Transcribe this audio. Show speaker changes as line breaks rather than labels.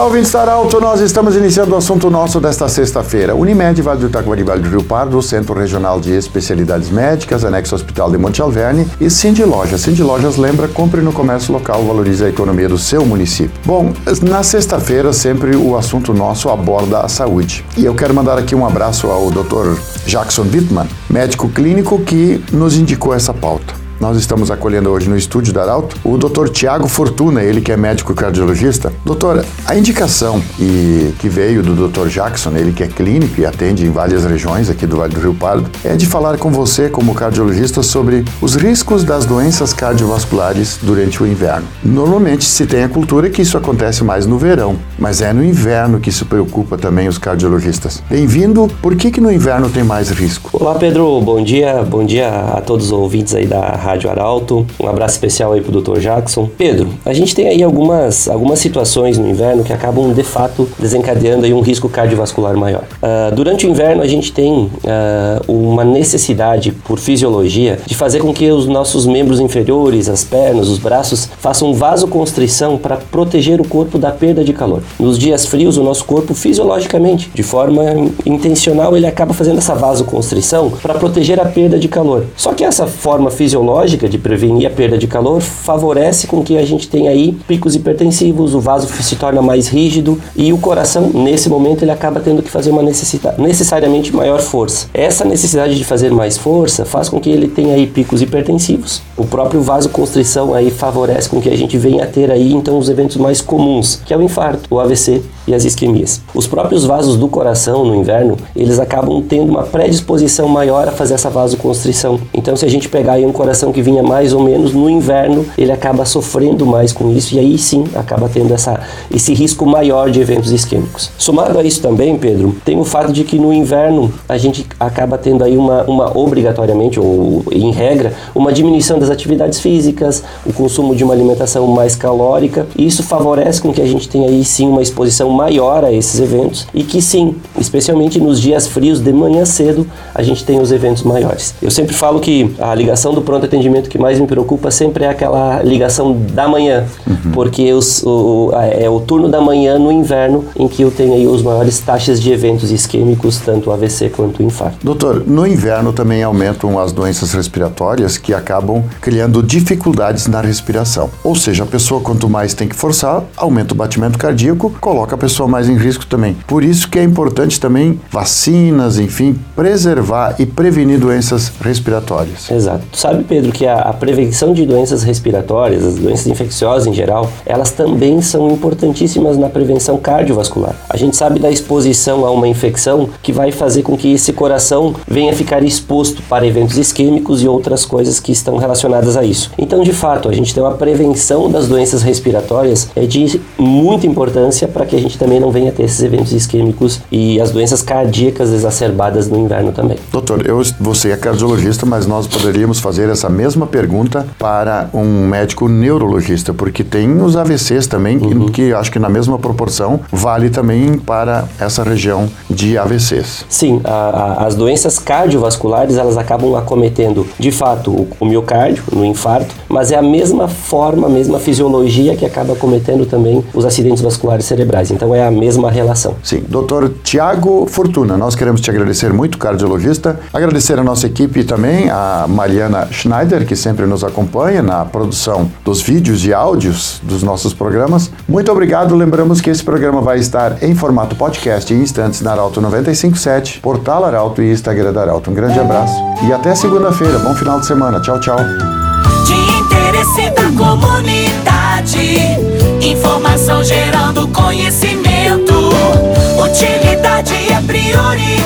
Olá, ouvintes Arauto, nós estamos iniciando o assunto nosso desta sexta-feira. Unimed, Vale do Itacoari, Vale do Rio Pardo, Centro Regional de Especialidades Médicas, Anexo Hospital de Monte Alverne e Cindy Lojas. Cindy Lojas lembra, compre no comércio local, valorize a economia do seu município. Bom, na sexta-feira sempre o assunto nosso aborda a saúde. E eu quero mandar aqui um abraço ao Dr. Jackson Wittmann, médico clínico que nos indicou essa pauta. Nós estamos acolhendo hoje no estúdio da Arauto o Dr. Tiago Fortuna, ele que é médico cardiologista. Doutora, a indicação e que veio do Dr. Jackson, ele que é clínico e atende em várias regiões aqui do Vale do Rio Pardo, é de falar com você como cardiologista sobre os riscos das doenças cardiovasculares durante o inverno. Normalmente se tem a cultura que isso acontece mais no verão, mas é no inverno que isso preocupa também os cardiologistas. Bem-vindo. Por que que no inverno tem mais risco?
Olá, Pedro. Bom dia. Bom dia a todos os ouvintes aí da Rádio Arauto. Um abraço especial aí pro Dr. Jackson. Pedro, a gente tem aí algumas, algumas situações no inverno que acabam de fato desencadeando aí um risco cardiovascular maior. Uh, durante o inverno a gente tem uh, uma necessidade por fisiologia de fazer com que os nossos membros inferiores, as pernas, os braços, façam vasoconstrição para proteger o corpo da perda de calor. Nos dias frios, o nosso corpo fisiologicamente, de forma intencional, ele acaba fazendo essa vasoconstrição para proteger a perda de calor. Só que essa forma fisiológica lógica de prevenir a perda de calor favorece com que a gente tenha aí picos hipertensivos, o vaso se torna mais rígido e o coração, nesse momento, ele acaba tendo que fazer uma necessidade, necessariamente maior força. Essa necessidade de fazer mais força faz com que ele tenha aí picos hipertensivos. O próprio vasoconstrição aí favorece com que a gente venha a ter aí então os eventos mais comuns, que é o infarto, o AVC e as isquemias. Os próprios vasos do coração no inverno, eles acabam tendo uma predisposição maior a fazer essa vasoconstrição. Então, se a gente pegar aí um coração que vinha mais ou menos no inverno, ele acaba sofrendo mais com isso e aí sim acaba tendo essa, esse risco maior de eventos isquêmicos. Somado a isso também, Pedro, tem o fato de que no inverno a gente acaba tendo aí uma, uma obrigatoriamente, ou em regra, uma diminuição das atividades físicas, o consumo de uma alimentação mais calórica, e isso favorece com que a gente tenha aí sim uma exposição maior a esses eventos e que sim, especialmente nos dias frios de manhã cedo, a gente tem os eventos maiores. Eu sempre falo que a ligação do pronto atendimento atendimento que mais me preocupa sempre é aquela ligação da manhã, uhum. porque os, o, é o turno da manhã no inverno em que eu tenho aí os maiores taxas de eventos isquêmicos, tanto AVC quanto infarto.
Doutor, no inverno também aumentam as doenças respiratórias que acabam criando dificuldades na respiração. Ou seja, a pessoa quanto mais tem que forçar, aumenta o batimento cardíaco, coloca a pessoa mais em risco também. Por isso que é importante também vacinas, enfim, preservar e prevenir doenças respiratórias.
Exato. Sabe, Pedro, que a, a, prevenção de doenças respiratórias, as doenças infecciosas em geral, elas também são importantíssimas na prevenção cardiovascular. A gente sabe da exposição a uma infecção que vai fazer com que esse coração venha ficar exposto para eventos isquêmicos e outras coisas que estão relacionadas a isso. Então, de fato, a gente tem uma prevenção das doenças respiratórias é de muita importância para que a gente também não venha ter esses eventos isquêmicos e as doenças cardíacas exacerbadas no inverno também.
Doutor, eu você é cardiologista, mas nós poderíamos fazer essa mesma pergunta para um médico neurologista, porque tem os AVCs também, uhum. que, que acho que na mesma proporção vale também para essa região de AVCs.
Sim, a, a, as doenças cardiovasculares elas acabam acometendo de fato o, o miocárdio no infarto, mas é a mesma forma, a mesma fisiologia que acaba acometendo também os acidentes vasculares cerebrais. Então é a mesma relação.
Sim, doutor Tiago Fortuna, nós queremos te agradecer muito, cardiologista, agradecer a nossa equipe também, a Mariana Schneider Schneider, que sempre nos acompanha na produção dos vídeos e áudios dos nossos programas. Muito obrigado. Lembramos que esse programa vai estar em formato podcast em instantes na Arauto 957, portal Arauto e Instagram da Arauto. Um grande abraço e até segunda-feira. Bom final de semana. Tchau, tchau.
De interesse da comunidade, informação gerando conhecimento, utilidade é prioridade